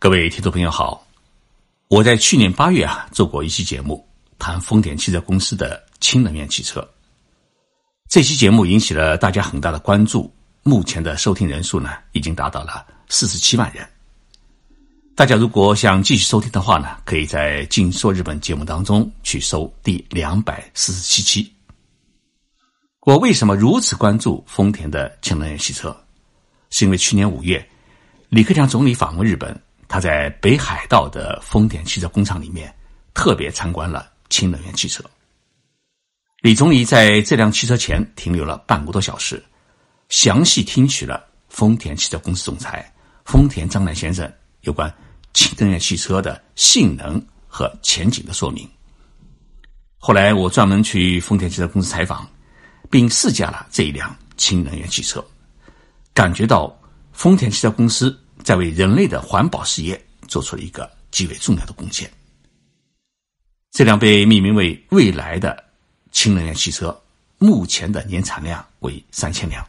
各位听众朋友好，我在去年八月啊做过一期节目，谈丰田汽车公司的氢能源汽车。这期节目引起了大家很大的关注，目前的收听人数呢已经达到了四十七万人。大家如果想继续收听的话呢，可以在《静说日本》节目当中去搜第两百四十七期。我为什么如此关注丰田的氢能源汽车？是因为去年五月，李克强总理访问日本。他在北海道的丰田汽车工厂里面特别参观了氢能源汽车。李总理在这辆汽车前停留了半个多小时，详细听取了丰田汽车公司总裁丰田章男先生有关氢能源汽车的性能和前景的说明。后来我专门去丰田汽车公司采访，并试驾了这一辆氢能源汽车，感觉到丰田汽车公司。在为人类的环保事业做出了一个极为重要的贡献。这辆被命名为“未来的氢能源汽车”，目前的年产量为三千辆，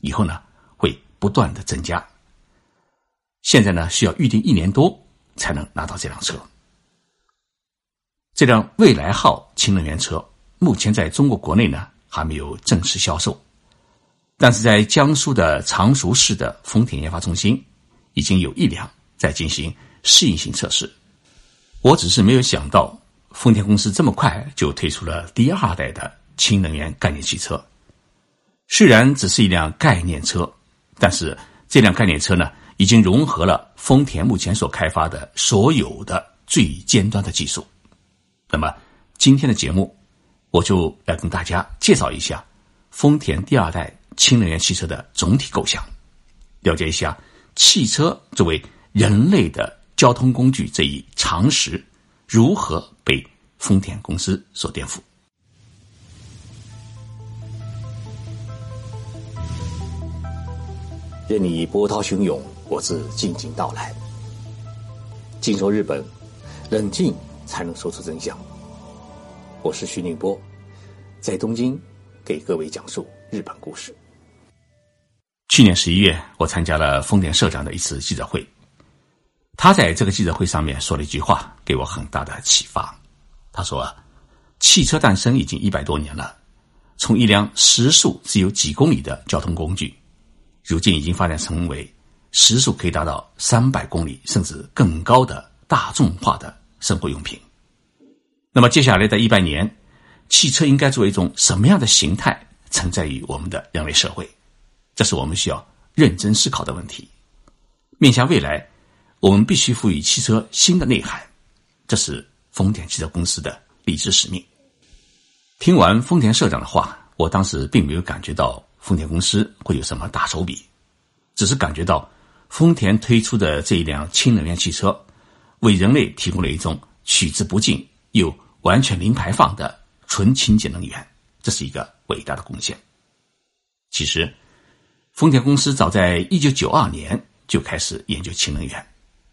以后呢会不断的增加。现在呢需要预定一年多才能拿到这辆车。这辆“未来号”氢能源车目前在中国国内呢还没有正式销售，但是在江苏的常熟市的丰田研发中心。已经有一辆在进行适应性测试，我只是没有想到丰田公司这么快就推出了第二代的氢能源概念汽车。虽然只是一辆概念车，但是这辆概念车呢，已经融合了丰田目前所开发的所有的最尖端的技术。那么今天的节目，我就来跟大家介绍一下丰田第二代氢能源汽车的总体构想，了解一下。汽车作为人类的交通工具这一常识，如何被丰田公司所颠覆？任你波涛汹涌，我自静静到来。静说日本，冷静才能说出真相。我是徐宁波，在东京给各位讲述日本故事。去年十一月，我参加了丰田社长的一次记者会。他在这个记者会上面说了一句话，给我很大的启发。他说：“汽车诞生已经一百多年了，从一辆时速只有几公里的交通工具，如今已经发展成为时速可以达到三百公里甚至更高的大众化的生活用品。那么接下来的一百年，汽车应该作为一种什么样的形态存在于我们的人类社会？”这是我们需要认真思考的问题。面向未来，我们必须赋予汽车新的内涵。这是丰田汽车公司的理智使命。听完丰田社长的话，我当时并没有感觉到丰田公司会有什么大手笔，只是感觉到丰田推出的这一辆氢能源汽车，为人类提供了一种取之不尽又完全零排放的纯清洁能源，这是一个伟大的贡献。其实。丰田公司早在一九九二年就开始研究氢能源，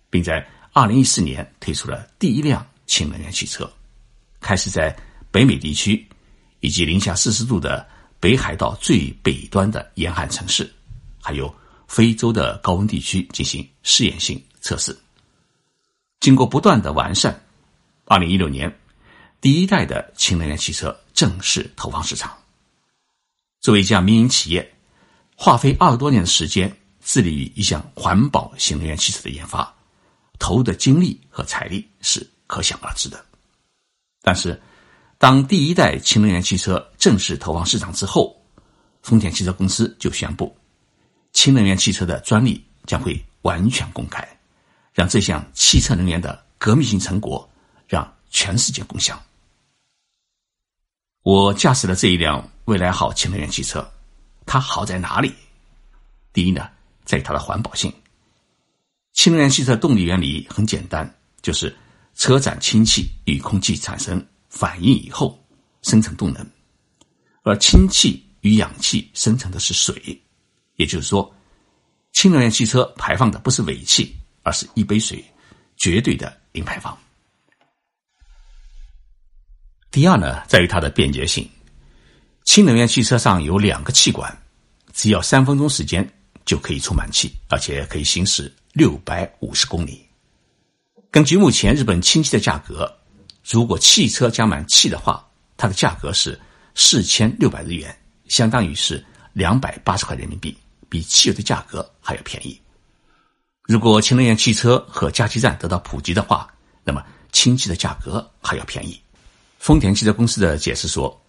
并在二零一四年推出了第一辆氢能源汽车，开始在北美地区以及零下四十度的北海道最北端的严寒城市，还有非洲的高温地区进行试验性测试。经过不断的完善，二零一六年，第一代的氢能源汽车正式投放市场。作为一家民营企业。花费二十多年的时间，致力于一项环保新能源汽车的研发，投入的精力和财力是可想而知的。但是，当第一代氢能源汽车正式投放市场之后，丰田汽车公司就宣布，氢能源汽车的专利将会完全公开，让这项汽车能源的革命性成果让全世界共享。我驾驶了这一辆未来号氢能源汽车。它好在哪里？第一呢，在于它的环保性。氢能源汽车动力原理很简单，就是车载氢气与空气产生反应以后生成动能，而氢气与氧气生成的是水，也就是说，氢能源汽车排放的不是尾气，而是一杯水，绝对的零排放。第二呢，在于它的便捷性。氢能源汽车上有两个气管，只要三分钟时间就可以充满气，而且可以行驶六百五十公里，根据目前日本氢气的价格，如果汽车加满气的话，它的价格是四千六百日元，相当于是两百八十块人民币，比汽油的价格还要便宜。如果氢能源汽车和加气站得到普及的话，那么氢气的价格还要便宜。丰田汽车公司的解释说，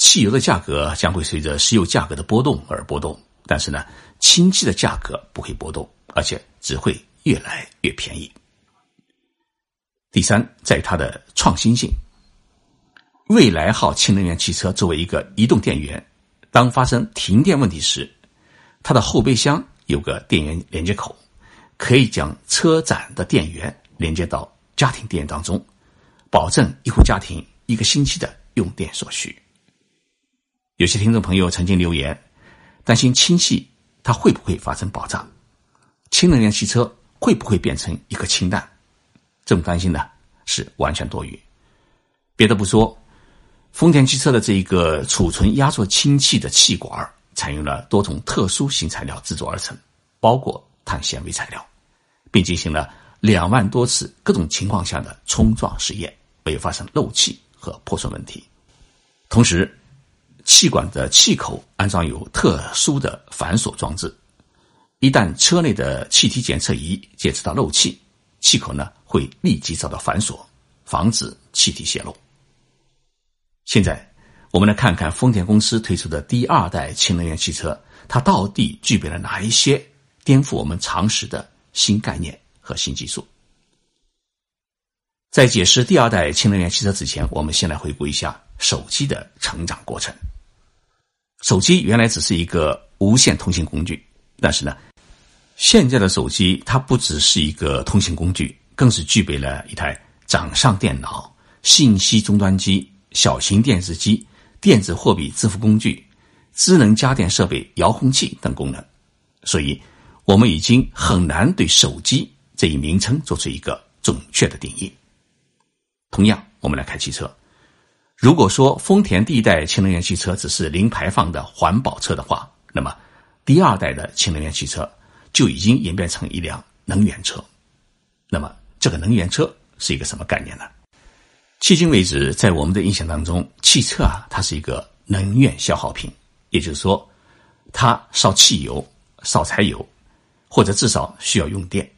汽油的价格将会随着石油价格的波动而波动，但是呢，氢气的价格不会波动，而且只会越来越便宜。第三，在它的创新性。未来号氢能源汽车作为一个移动电源，当发生停电问题时，它的后备箱有个电源连接口，可以将车载的电源连接到家庭电源当中，保证一户家庭一个星期的用电所需。有些听众朋友曾经留言，担心氢气它会不会发生爆炸，氢能源汽车会不会变成一颗氢弹？这种担心呢是完全多余。别的不说，丰田汽车的这一个储存压缩氢气的气管采用了多种特殊新材料制作而成，包括碳纤维材料，并进行了两万多次各种情况下的冲撞实验，没有发生漏气和破损问题。同时，气管的气口安装有特殊的反锁装置，一旦车内的气体检测仪检测到漏气，气口呢会立即遭到反锁，防止气体泄漏。现在，我们来看看丰田公司推出的第二代氢能源汽车，它到底具备了哪一些颠覆我们常识的新概念和新技术？在解释第二代氢能源汽车之前，我们先来回顾一下手机的成长过程。手机原来只是一个无线通信工具，但是呢，现在的手机它不只是一个通信工具，更是具备了一台掌上电脑、信息终端机。小型电视机、电子货币支付工具、智能家电设备、遥控器等功能，所以，我们已经很难对手机这一名称做出一个准确的定义。同样，我们来看汽车，如果说丰田第一代氢能源汽车只是零排放的环保车的话，那么第二代的氢能源汽车就已经演变成一辆能源车。那么，这个能源车是一个什么概念呢？迄今为止，在我们的印象当中，汽车啊，它是一个能源消耗品，也就是说，它烧汽油、烧柴油，或者至少需要用电。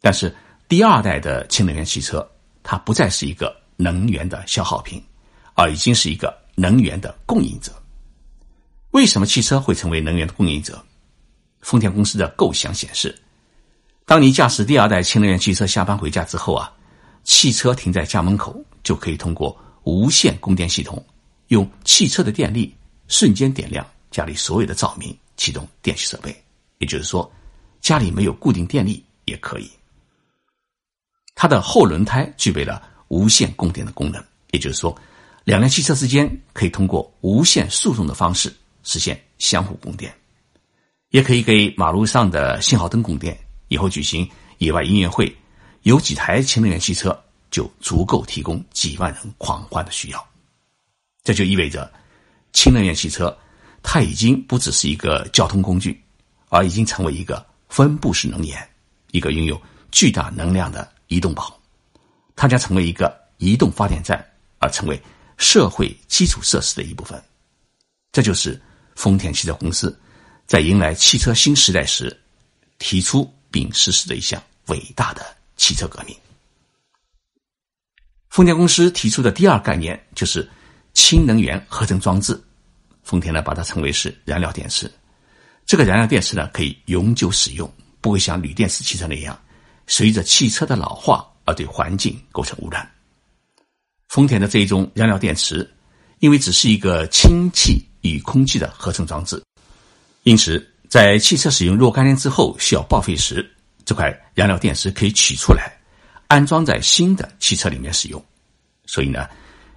但是，第二代的氢能源汽车，它不再是一个能源的消耗品，而已经是一个能源的供应者。为什么汽车会成为能源的供应者？丰田公司的构想显示，当你驾驶第二代氢能源汽车下班回家之后啊。汽车停在家门口，就可以通过无线供电系统，用汽车的电力瞬间点亮家里所有的照明，启动电器设备。也就是说，家里没有固定电力也可以。它的后轮胎具备了无线供电的功能，也就是说，两辆汽车之间可以通过无线输送的方式实现相互供电，也可以给马路上的信号灯供电。以后举行野外音乐会。有几台氢能源汽车就足够提供几万人狂欢的需要，这就意味着氢能源汽车它已经不只是一个交通工具，而已经成为一个分布式能源，一个拥有巨大能量的移动宝。它将成为一个移动发电站，而成为社会基础设施的一部分。这就是丰田汽车公司在迎来汽车新时代时提出并实施的一项伟大的。汽车革命，丰田公司提出的第二概念就是氢能源合成装置。丰田呢把它称为是燃料电池。这个燃料电池呢可以永久使用，不会像锂电池汽车那样随着汽车的老化而对环境构成污染。丰田的这一种燃料电池，因为只是一个氢气与空气的合成装置，因此在汽车使用若干年之后需要报废时。这块燃料电池可以取出来，安装在新的汽车里面使用。所以呢，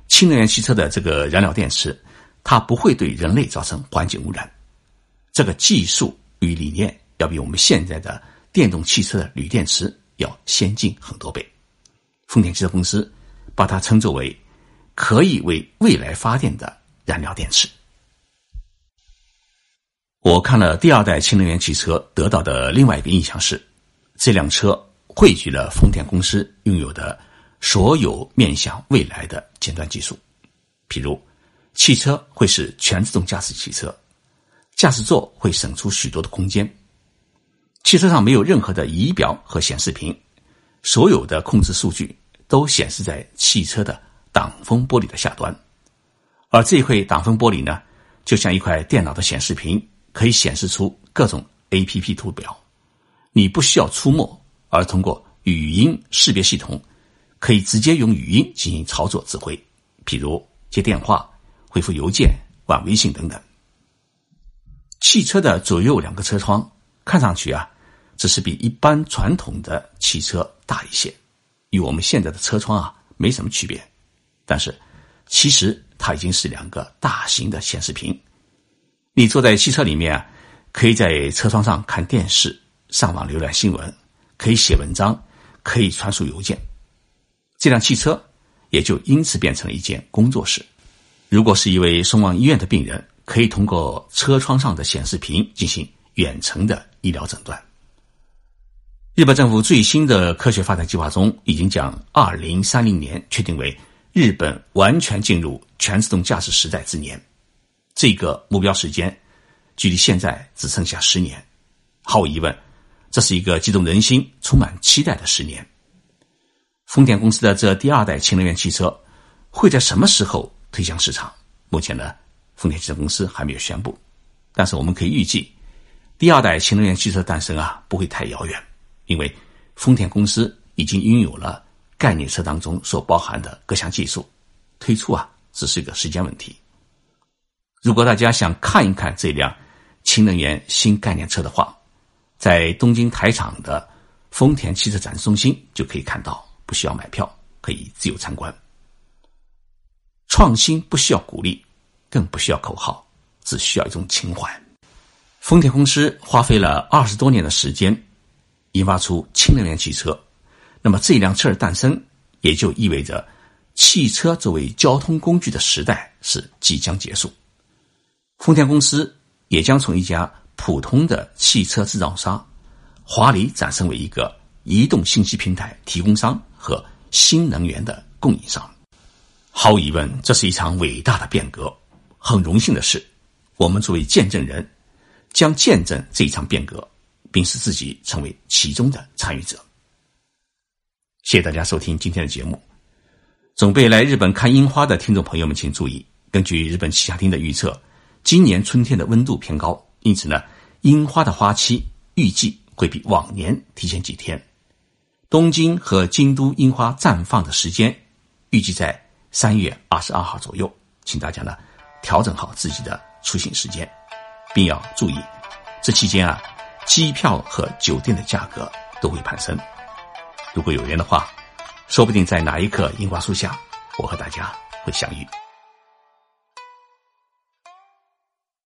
氢能源汽车的这个燃料电池，它不会对人类造成环境污染。这个技术与理念要比我们现在的电动汽车的锂电池要先进很多倍。丰田汽车公司把它称作为可以为未来发电的燃料电池。我看了第二代氢能源汽车，得到的另外一个印象是。这辆车汇聚了丰田公司拥有的所有面向未来的尖端技术，譬如，汽车会是全自动驾驶汽车，驾驶座会省出许多的空间，汽车上没有任何的仪表和显示屏，所有的控制数据都显示在汽车的挡风玻璃的下端，而这一块挡风玻璃呢，就像一块电脑的显示屏，可以显示出各种 A P P 图表，你不需要触摸。而通过语音识别系统，可以直接用语音进行操作指挥，譬如接电话、回复邮件、玩微信等等。汽车的左右两个车窗看上去啊，只是比一般传统的汽车大一些，与我们现在的车窗啊没什么区别。但是，其实它已经是两个大型的显示屏。你坐在汽车里面啊，可以在车窗上看电视、上网、浏览新闻。可以写文章，可以传输邮件，这辆汽车也就因此变成了一间工作室。如果是一位送往医院的病人，可以通过车窗上的显示屏进行远程的医疗诊断。日本政府最新的科学发展计划中，已经将二零三零年确定为日本完全进入全自动驾驶时代之年。这个目标时间距离现在只剩下十年，毫无疑问。这是一个激动人心、充满期待的十年。丰田公司的这第二代氢能源汽车会在什么时候推向市场？目前呢，丰田汽车公司还没有宣布。但是我们可以预计，第二代氢能源汽车诞生啊不会太遥远，因为丰田公司已经拥有了概念车当中所包含的各项技术，推出啊只是一个时间问题。如果大家想看一看这辆氢能源新概念车的话，在东京台场的丰田汽车展示中心就可以看到，不需要买票，可以自由参观。创新不需要鼓励，更不需要口号，只需要一种情怀。丰田公司花费了二十多年的时间，研发出氢能源汽车。那么这辆车的诞生，也就意味着汽车作为交通工具的时代是即将结束。丰田公司也将从一家。普通的汽车制造商，华丽转身为一个移动信息平台提供商和新能源的供应商。毫无疑问，这是一场伟大的变革。很荣幸的是，我们作为见证人，将见证这一场变革，并使自己成为其中的参与者。谢谢大家收听今天的节目。准备来日本看樱花的听众朋友们，请注意，根据日本气象厅的预测，今年春天的温度偏高。因此呢，樱花的花期预计会比往年提前几天。东京和京都樱花绽放的时间预计在三月二十二号左右，请大家呢调整好自己的出行时间，并要注意，这期间啊，机票和酒店的价格都会攀升。如果有缘的话，说不定在哪一棵樱花树下，我和大家会相遇。